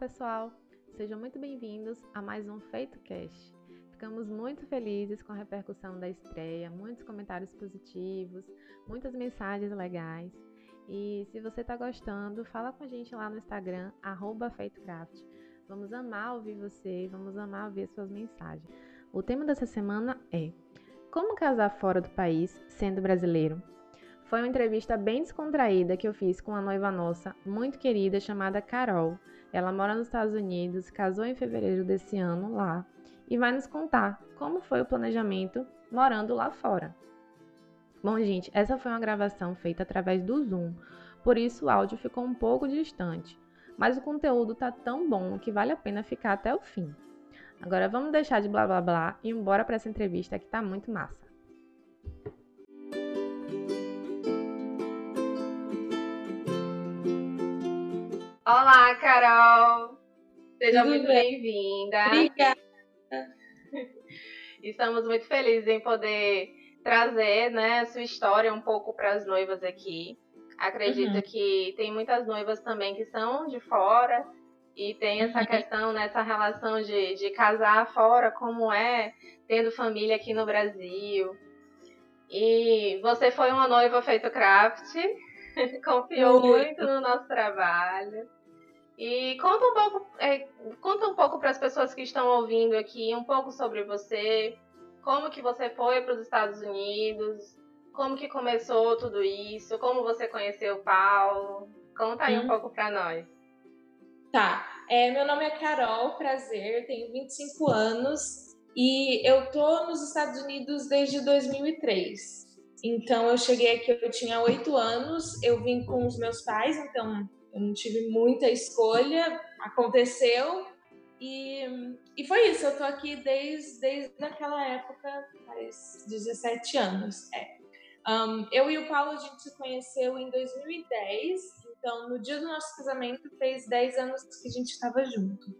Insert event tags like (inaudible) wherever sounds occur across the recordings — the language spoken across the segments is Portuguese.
pessoal! Sejam muito bem-vindos a mais um Feito Cast. Ficamos muito felizes com a repercussão da estreia, muitos comentários positivos, muitas mensagens legais. E se você está gostando, fala com a gente lá no Instagram, FeitoCraft. Vamos amar ouvir você, vamos amar ouvir suas mensagens. O tema dessa semana é Como casar fora do país sendo brasileiro? Foi uma entrevista bem descontraída que eu fiz com uma noiva nossa, muito querida, chamada Carol, ela mora nos Estados Unidos, casou em fevereiro desse ano lá e vai nos contar como foi o planejamento morando lá fora. Bom, gente, essa foi uma gravação feita através do Zoom, por isso o áudio ficou um pouco distante, mas o conteúdo tá tão bom que vale a pena ficar até o fim. Agora vamos deixar de blá blá blá e embora para essa entrevista que tá muito massa. Olá, Carol! Seja Tudo muito bem-vinda. Obrigada. (laughs) Estamos muito felizes em poder trazer né, a sua história um pouco para as noivas aqui. Acredito uhum. que tem muitas noivas também que são de fora e tem essa uhum. questão, nessa né, relação de, de casar fora, como é tendo família aqui no Brasil. E você foi uma noiva feito craft, (laughs) confiou muito no nosso trabalho. E conta um pouco, é, conta um pouco para as pessoas que estão ouvindo aqui, um pouco sobre você, como que você foi para os Estados Unidos, como que começou tudo isso, como você conheceu o Paulo. Conta aí hum. um pouco para nós. Tá, é, meu nome é Carol, prazer, tenho 25 anos e eu tô nos Estados Unidos desde 2003. Então eu cheguei aqui, eu tinha 8 anos, eu vim com os meus pais, então eu não tive muita escolha, aconteceu e, e foi isso. Eu tô aqui desde, desde aquela época, faz 17 anos. É. Um, eu e o Paulo a gente se conheceu em 2010, então no dia do nosso casamento fez 10 anos que a gente estava junto.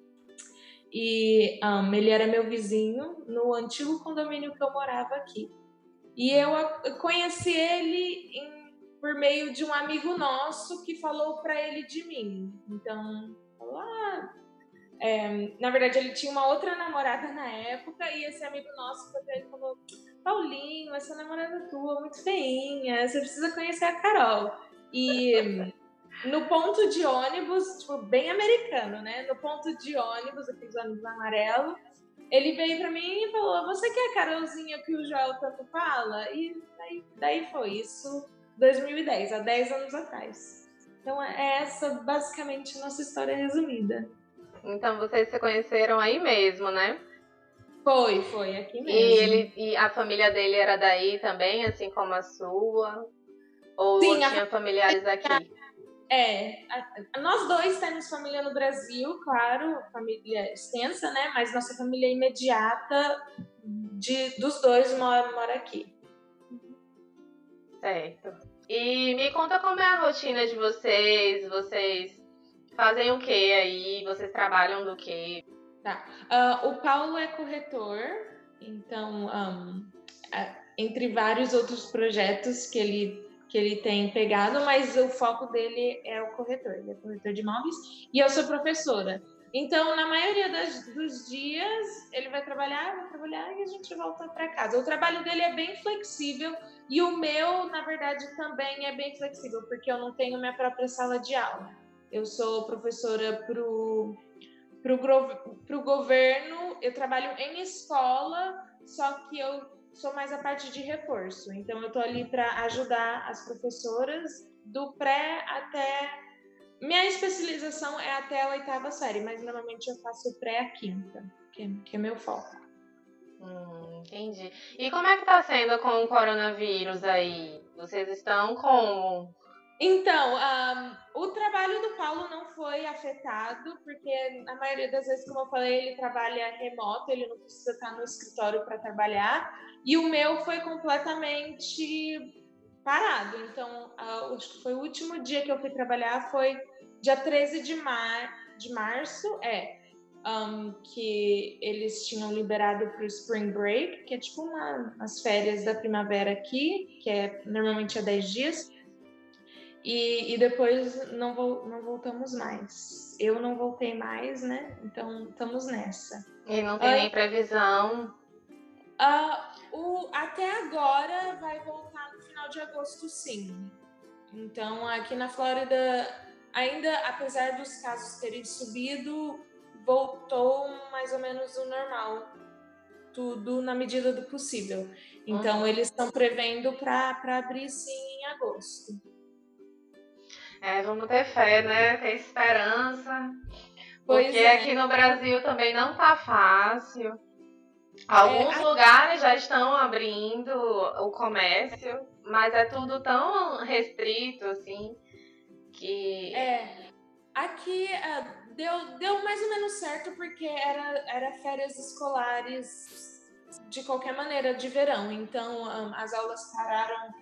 E um, ele era meu vizinho no antigo condomínio que eu morava aqui. E eu conheci ele em por meio de um amigo nosso que falou para ele de mim. Então, falou, ah, é, na verdade, ele tinha uma outra namorada na época e esse amigo nosso foi ele falou: Paulinho, essa namorada tua é muito feinha, você precisa conhecer a Carol. E no ponto de ônibus, tipo, bem americano, né? No ponto de ônibus, aqueles ônibus amarelo, ele veio pra mim e falou: Você quer a Carolzinha que o Joel tanto fala? E daí, daí foi isso 2010, há 10 anos atrás. Então é essa basicamente nossa história resumida. Então vocês se conheceram aí mesmo, né? Foi, foi, aqui mesmo. E, ele, e a família dele era daí também, assim como a sua? Ou Sim, tinha a... familiares aqui? É, a, nós dois temos família no Brasil, claro, família extensa, né? Mas nossa família imediata de, dos dois mora, mora aqui. Certo. E me conta como é a rotina de vocês. Vocês fazem o que aí? Vocês trabalham do que? Tá. Uh, o Paulo é corretor, então, um, entre vários outros projetos que ele, que ele tem pegado, mas o foco dele é o corretor. Ele é corretor de imóveis. E eu sou professora. Então, na maioria das, dos dias, ele vai trabalhar, vai trabalhar e a gente volta para casa. O trabalho dele é bem flexível e o meu, na verdade, também é bem flexível, porque eu não tenho minha própria sala de aula. Eu sou professora para o pro governo, eu trabalho em escola, só que eu sou mais a parte de reforço. Então, eu estou ali para ajudar as professoras do pré até minha especialização é até a oitava série, mas normalmente eu faço pré a quinta, que é, que é meu foco. Hum, entendi. E como é que tá sendo com o coronavírus aí? Vocês estão como? Então, um, o trabalho do Paulo não foi afetado, porque a maioria das vezes, como eu falei, ele trabalha remoto, ele não precisa estar no escritório para trabalhar. E o meu foi completamente parado. Então, uh, acho que foi o último dia que eu fui trabalhar, foi dia 13 de, mar, de março, é, um, que eles tinham liberado para o Spring Break, que é tipo uma, as férias da primavera aqui, que é normalmente há 10 dias. E, e depois não, vo, não voltamos mais. Eu não voltei mais, né? Então estamos nessa. E não tem uh, nem previsão? Uh, o, até agora vai voltar no final de agosto, sim. Então aqui na Flórida, ainda apesar dos casos terem subido, voltou mais ou menos o normal. Tudo na medida do possível. Então, uhum. eles estão prevendo para abrir sim em agosto. É, vamos ter fé, né? Ter esperança. Pois porque é. aqui no Brasil também não tá fácil. Alguns é, lugares já estão abrindo o comércio, mas é tudo tão restrito assim É. Aqui uh, deu, deu mais ou menos certo porque era, era férias escolares de qualquer maneira de verão. Então um, as aulas pararam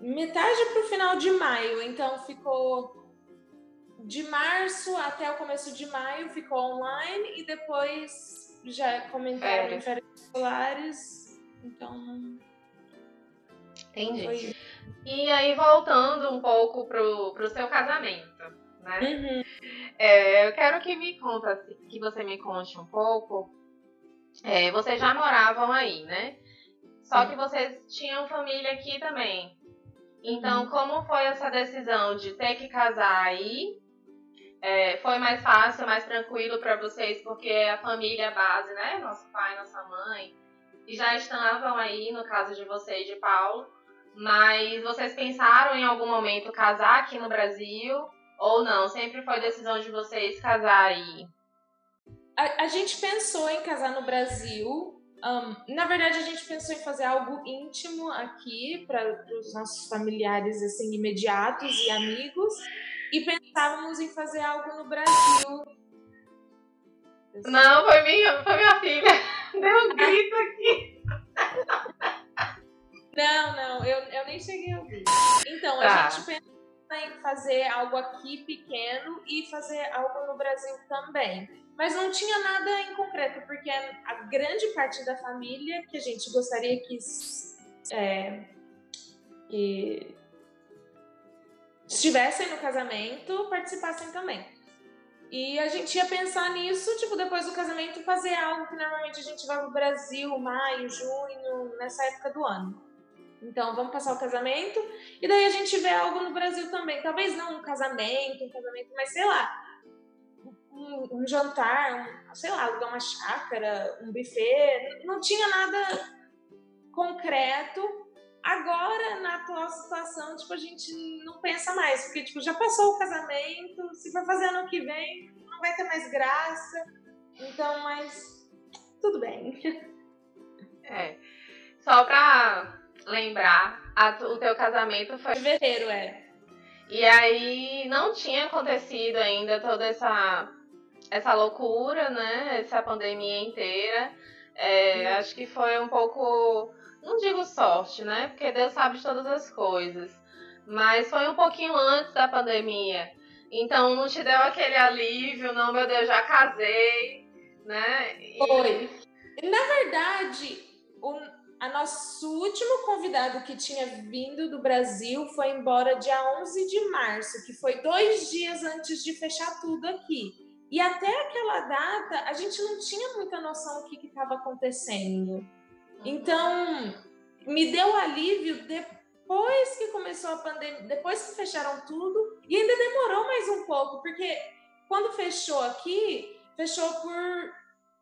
metade para o final de maio, então ficou de março até o começo de maio ficou online e depois já comentaram em férias escolares, então Entendi. Foi... E aí voltando um pouco pro, pro seu casamento, né? Uhum. É, eu quero que me conta, que você me conte um pouco. É, vocês já moravam aí, né? Só que vocês tinham família aqui também. Então, uhum. como foi essa decisão de ter que casar aí? É, foi mais fácil, mais tranquilo para vocês, porque a família base, né? Nosso pai, nossa mãe, e já estavam aí, no caso de vocês, de Paulo. Mas vocês pensaram em algum momento casar aqui no Brasil? Ou não? Sempre foi decisão de vocês casar aí? A, a gente pensou em casar no Brasil, um, na verdade, a gente pensou em fazer algo íntimo aqui para os nossos familiares assim imediatos e amigos, e pensávamos em fazer algo no Brasil. Não, foi minha, foi minha filha. (laughs) Deu um grito aqui. Não, não, eu, eu nem cheguei a ouvir. Então, tá. a gente pensou em fazer algo aqui pequeno e fazer algo no Brasil também. Mas não tinha nada em concreto, porque a grande parte da família que a gente gostaria que, é, que estivessem no casamento participassem também. E a gente ia pensar nisso, tipo, depois do casamento, fazer algo que normalmente a gente vai pro Brasil, maio, junho, nessa época do ano. Então, vamos passar o casamento e daí a gente vê algo no Brasil também. Talvez não um casamento, um casamento, mas sei lá, um, um jantar, um, sei lá, alugar uma chácara, um buffet. Não tinha nada concreto. Agora, na atual situação, tipo, a gente não pensa mais, porque tipo, já passou o casamento, se for fazer ano que vem, não vai ter mais graça. Então, mas tudo bem. (laughs) É. Só pra lembrar, o teu casamento foi. Fevereiro, é. E aí não tinha acontecido ainda toda essa essa loucura, né? Essa pandemia inteira. É, acho que foi um pouco, não digo sorte, né? Porque Deus sabe de todas as coisas. Mas foi um pouquinho antes da pandemia. Então não te deu aquele alívio, não, meu Deus, já casei, né? E... Foi. Na verdade, a nosso último convidado que tinha vindo do Brasil foi embora dia 11 de março, que foi dois dias antes de fechar tudo aqui. E até aquela data, a gente não tinha muita noção do que estava acontecendo. Uhum. Então, me deu alívio depois que começou a pandemia, depois que fecharam tudo, e ainda demorou mais um pouco, porque quando fechou aqui, fechou por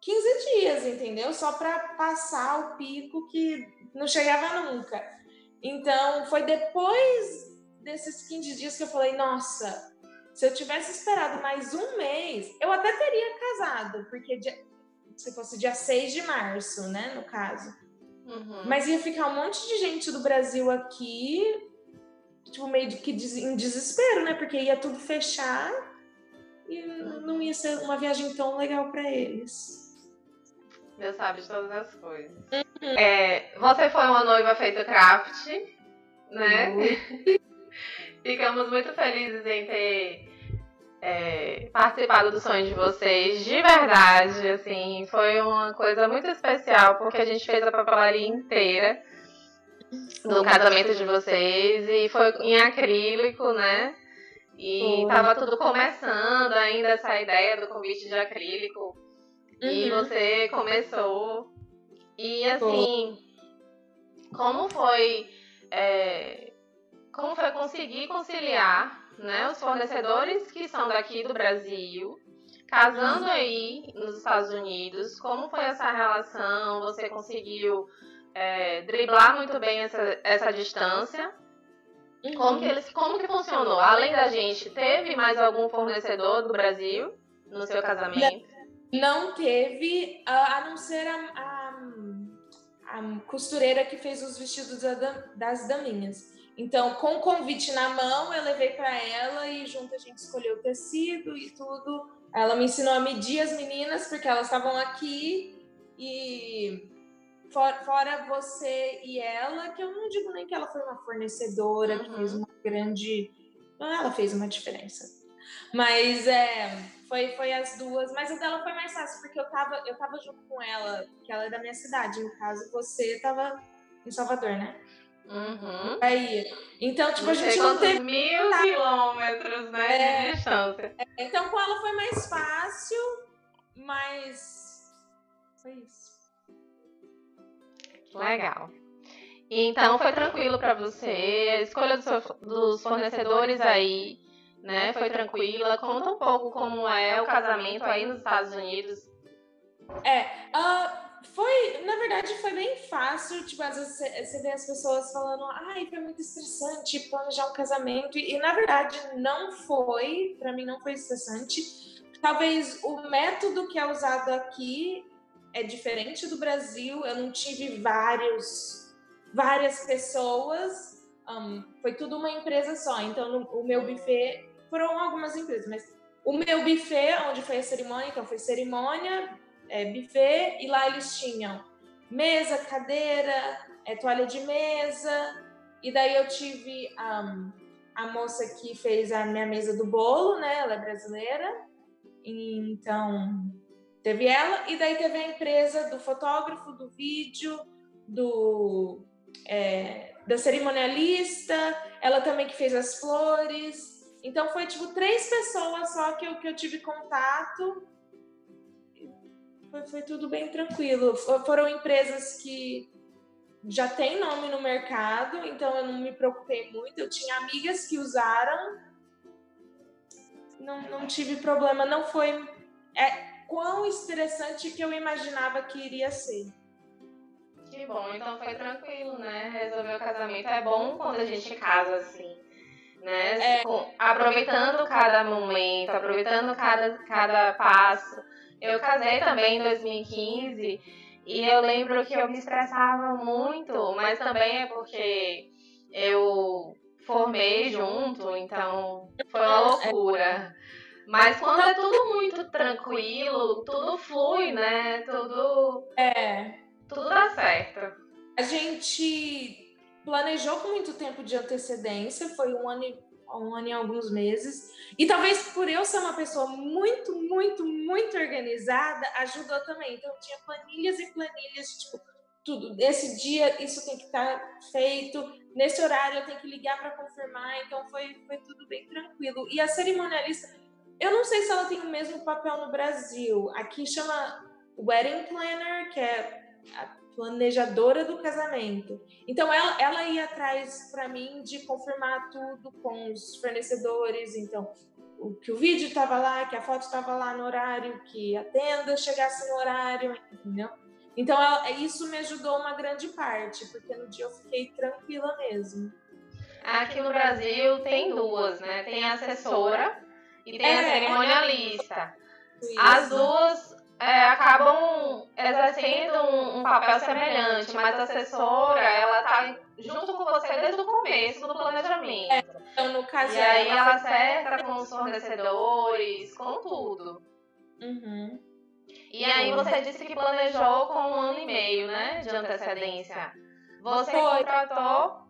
15 dias, entendeu? Só para passar o pico que não chegava nunca. Então, foi depois desses 15 dias que eu falei, nossa, se eu tivesse esperado mais um mês, eu até teria casado, porque dia, se fosse dia 6 de março, né, no caso. Uhum. Mas ia ficar um monte de gente do Brasil aqui, tipo, meio que em desespero, né? Porque ia tudo fechar e não ia ser uma viagem tão legal para eles. Deus sabe de todas as coisas. Uhum. É, você foi uma noiva feita craft, né? Uhum. (laughs) Ficamos muito felizes em ter é, participado do sonho de vocês, de verdade, assim, foi uma coisa muito especial, porque a gente fez a papelaria inteira. do casamento de vocês e foi em acrílico, né? E estava tudo começando ainda essa ideia do convite de acrílico. Uhum. E você começou. E assim, como foi. É, como foi conseguir conciliar né, os fornecedores que são daqui do Brasil, casando aí nos Estados Unidos, como foi essa relação? Você conseguiu é, driblar muito bem essa, essa distância? Como que, eles, como que funcionou? Além da gente, teve mais algum fornecedor do Brasil no seu casamento? Não teve, a não ser a, a, a costureira que fez os vestidos das daminhas. Então, com o convite na mão, eu levei para ela e junto a gente escolheu o tecido e tudo. Ela me ensinou a medir as meninas, porque elas estavam aqui e fora você e ela, que eu não digo nem que ela foi uma fornecedora, uhum. que fez uma grande. Ela fez uma diferença. Mas é, foi, foi as duas. Mas a dela foi mais fácil, porque eu tava, eu tava junto com ela, que ela é da minha cidade. No caso, você tava em Salvador, né? Uhum. Aí, então, tipo, a gente não teve. Mil quilômetros, né? É, de distância. É, então, com ela foi mais fácil, mas. Foi isso. Legal. Então, foi tranquilo para você. A escolha dos fornecedores aí, né? Foi tranquila. Conta um pouco como é o casamento aí nos Estados Unidos. É, uh, foi, na verdade, foi bem fácil. Tipo, às vezes você vê as pessoas falando, ai, foi muito estressante planejar um casamento. E, na verdade, não foi. Para mim, não foi estressante. Talvez o método que é usado aqui é diferente do Brasil. Eu não tive vários, várias pessoas. Um, foi tudo uma empresa só. Então, no, o meu buffet foram algumas empresas, mas o meu buffet, onde foi a cerimônia, então foi cerimônia, é, buffet e lá eles tinham mesa, cadeira, é, toalha de mesa. E daí eu tive um, a moça que fez a minha mesa do bolo, né? Ela é brasileira. Então teve ela e daí teve a empresa do fotógrafo, do vídeo, do é, da cerimonialista. Ela também que fez as flores. Então foi tipo três pessoas só que eu, que eu tive contato foi, foi tudo bem tranquilo. Foram empresas que já têm nome no mercado, então eu não me preocupei muito. Eu tinha amigas que usaram, não, não tive problema. Não foi é quão estressante que eu imaginava que iria ser. Que bom, então foi tranquilo, né? Resolver o casamento. É bom quando a gente casa assim, né? É, aproveitando cada momento, aproveitando cada, cada passo eu casei também em 2015 e eu lembro que eu me estressava muito, mas também é porque eu formei junto, então foi uma loucura. Mas quando é tudo muito tranquilo, tudo flui, né? Tudo. É. Tudo dá certo. A gente planejou com muito tempo de antecedência, foi um ano um ano e alguns meses. E talvez por eu ser uma pessoa muito, muito, muito organizada, ajudou também. Então, tinha planilhas e planilhas, tipo, tudo. Esse dia isso tem que estar tá feito, nesse horário eu tenho que ligar para confirmar. Então, foi, foi tudo bem tranquilo. E a cerimonialista, eu não sei se ela tem o mesmo papel no Brasil. Aqui chama Wedding Planner, que é a planejadora do casamento. Então ela, ela ia atrás para mim de confirmar tudo com os fornecedores, então o que o vídeo estava lá, que a foto estava lá no horário, que a tenda chegasse no horário, entendeu? Então ela, isso me ajudou uma grande parte, porque no dia eu fiquei tranquila mesmo. Aqui no Brasil tem duas, né? Tem a assessora e tem é, a cerimonialista. As duas é, acabam exercendo um, um, papel semelhante, mas a assessora, ela tá junto com você desde o começo do planejamento. É, então, no caso, e aí ela acerta com os fornecedores, com tudo. Uhum. E aí você disse que planejou com um ano e meio, né, de antecedência. Você Foi. contratou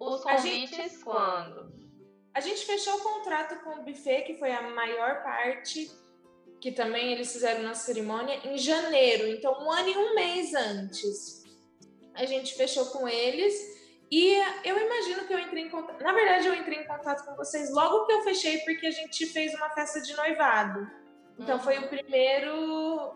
os convites gente, quando? A gente fechou o contrato com o buffet, que foi a maior parte que também eles fizeram na cerimônia em janeiro, então um ano e um mês antes. A gente fechou com eles E eu imagino que eu entrei em contato. Na verdade, eu entrei em contato com vocês logo que eu fechei, porque a gente fez uma festa de noivado. Então uhum. foi o primeiro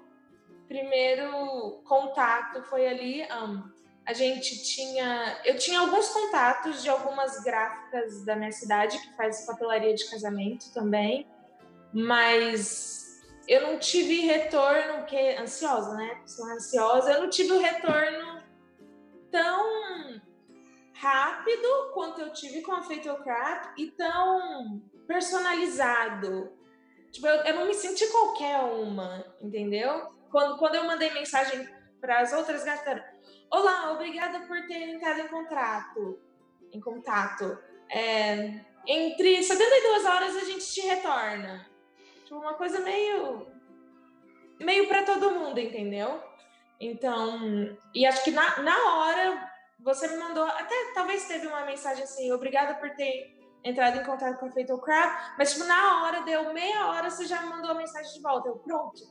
primeiro contato foi ali. Um, a gente tinha. Eu tinha alguns contatos de algumas gráficas da minha cidade que faz papelaria de casamento também, mas eu não tive retorno, porque ansiosa, né? Sou ansiosa, eu não tive o retorno tão rápido quanto eu tive com a Fatal Crap e tão personalizado. Tipo, eu, eu não me senti qualquer uma, entendeu? Quando, quando eu mandei mensagem para as outras gatas, olá, obrigada por ter entrado em contrato, em contato. É, entre 72 horas a gente te retorna. Tipo, uma coisa meio meio para todo mundo, entendeu? Então, e acho que na, na hora você me mandou, até talvez teve uma mensagem assim, obrigada por ter entrado em contato com a Fatal Crab, mas tipo, na hora, deu meia hora, você já me mandou a mensagem de volta. Eu, pronto.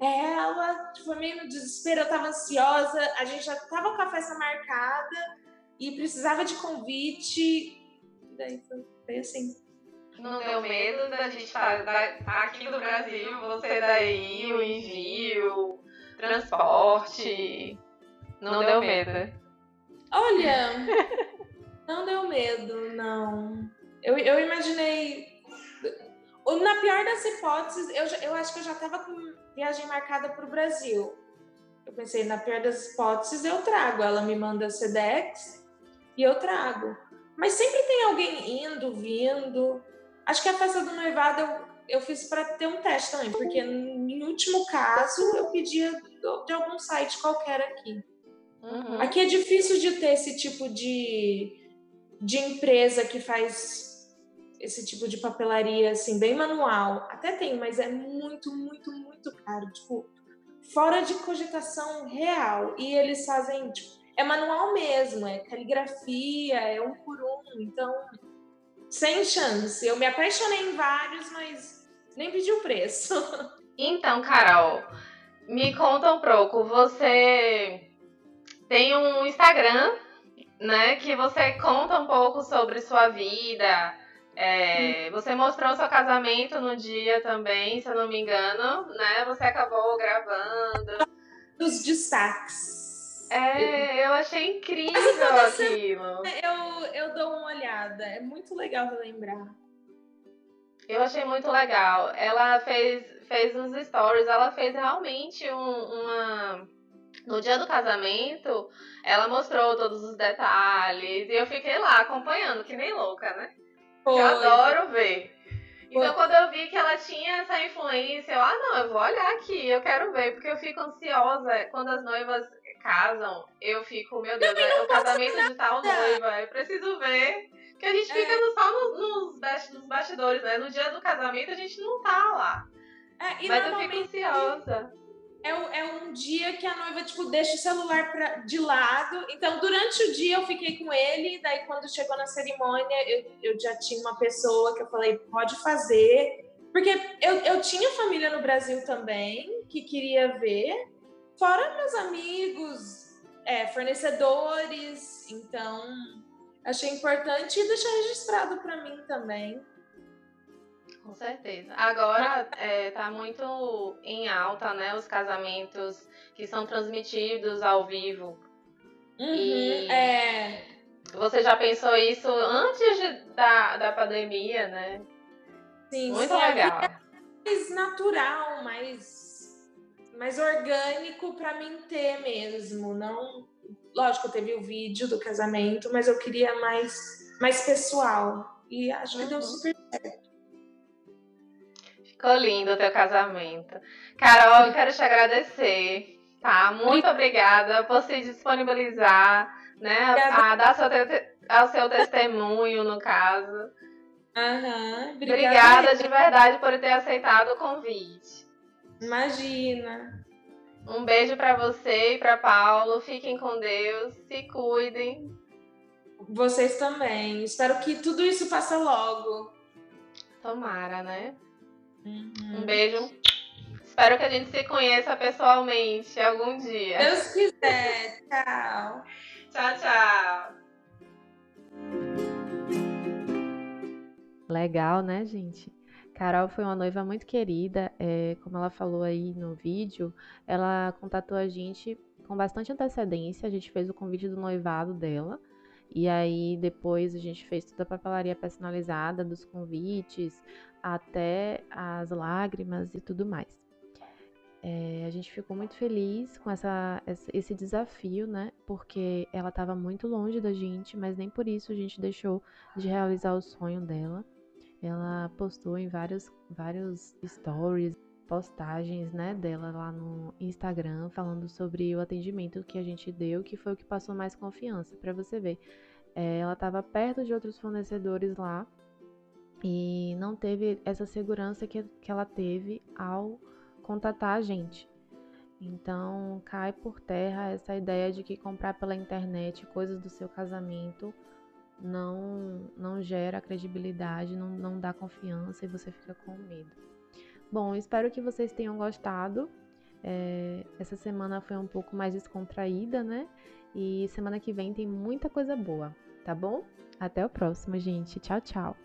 É ela, tipo, meio no desespero, eu tava ansiosa, a gente já tava com a festa marcada e precisava de convite. E daí foi, foi assim. Não deu medo da gente estar aqui no Brasil, você daí, o envio, transporte. Não, não deu medo. Olha, (laughs) não deu medo, não. Eu, eu imaginei. Na pior das hipóteses, eu, eu acho que eu já estava com viagem marcada para o Brasil. Eu pensei, na pior das hipóteses, eu trago. Ela me manda Sedex e eu trago. Mas sempre tem alguém indo, vindo. Acho que a festa do noivado eu, eu fiz para ter um teste também, porque em último caso eu pedia de algum site qualquer aqui. Uhum. Aqui é difícil de ter esse tipo de, de empresa que faz esse tipo de papelaria, assim, bem manual. Até tem, mas é muito, muito, muito caro. Tipo, fora de cogitação real. E eles fazem, tipo, é manual mesmo, é caligrafia, é um por um. Então, sem chance. Eu me apaixonei em vários, mas nem pedi o preço. (laughs) Então, Carol, me conta um pouco. Você tem um Instagram, né, que você conta um pouco sobre sua vida. É, você mostrou seu casamento no dia também, se eu não me engano, né? Você acabou gravando. Os destaques. É, eu achei incrível (laughs) aquilo. Eu, eu dou uma olhada, é muito legal lembrar. Eu achei muito legal. Ela fez, fez uns stories, ela fez realmente um, uma no dia do casamento, ela mostrou todos os detalhes e eu fiquei lá acompanhando, que nem louca, né? Foi. Eu adoro ver. Então, quando eu vi que ela tinha essa influência, eu, ah, não, eu vou olhar aqui, eu quero ver, porque eu fico ansiosa quando as noivas casam, eu fico, meu Deus, é o casamento de tal noiva, eu preciso ver. Que a gente é. fica só nos, nos, bastidores, né? No dia do casamento a gente não tá lá. É, Mas eu fico ansiosa é, é um dia que a noiva, tipo, deixa o celular pra, de lado. Então, durante o dia eu fiquei com ele, daí quando chegou na cerimônia, eu, eu já tinha uma pessoa que eu falei, pode fazer. Porque eu, eu tinha família no Brasil também, que queria ver, fora meus amigos, é, fornecedores. Então, achei importante deixar registrado para mim também. Com certeza. Agora é, tá muito em alta, né? Os casamentos que são transmitidos ao vivo. Uhum, e é. Você já pensou isso antes de, da, da pandemia, né? Sim, muito sim, legal. É mais natural, mais, mais orgânico para mim ter mesmo. Não, lógico, teve o vídeo do casamento, mas eu queria mais, mais pessoal. E acho que uhum. deu super certo. Ficou lindo o teu casamento. Carol, eu quero te agradecer, tá? Muito obrigada por se disponibilizar, né? A, a dar seu, ao seu testemunho, no caso. Uhum, obrigada. obrigada de verdade por ter aceitado o convite. Imagina. Um beijo para você e para Paulo. Fiquem com Deus, se cuidem. Vocês também. Espero que tudo isso passe logo. Tomara, né? Uhum. Um beijo. Espero que a gente se conheça pessoalmente algum dia. Deus quiser. tchau. Tchau, tchau. Legal, né, gente? Carol foi uma noiva muito querida, é, como ela falou aí no vídeo, ela contatou a gente com bastante antecedência, a gente fez o convite do noivado dela, e aí depois a gente fez toda a papelaria personalizada dos convites, até as lágrimas e tudo mais. É, a gente ficou muito feliz com essa, esse desafio, né? Porque ela estava muito longe da gente, mas nem por isso a gente deixou de realizar o sonho dela. Ela postou em vários, vários stories, postagens, né, dela lá no Instagram, falando sobre o atendimento que a gente deu, que foi o que passou mais confiança, para você ver. É, ela estava perto de outros fornecedores lá e não teve essa segurança que, que ela teve ao contatar a gente. Então cai por terra essa ideia de que comprar pela internet coisas do seu casamento não, não gera credibilidade, não, não dá confiança e você fica com medo. Bom, espero que vocês tenham gostado. É, essa semana foi um pouco mais descontraída, né? E semana que vem tem muita coisa boa, tá bom? Até o próximo, gente. Tchau, tchau.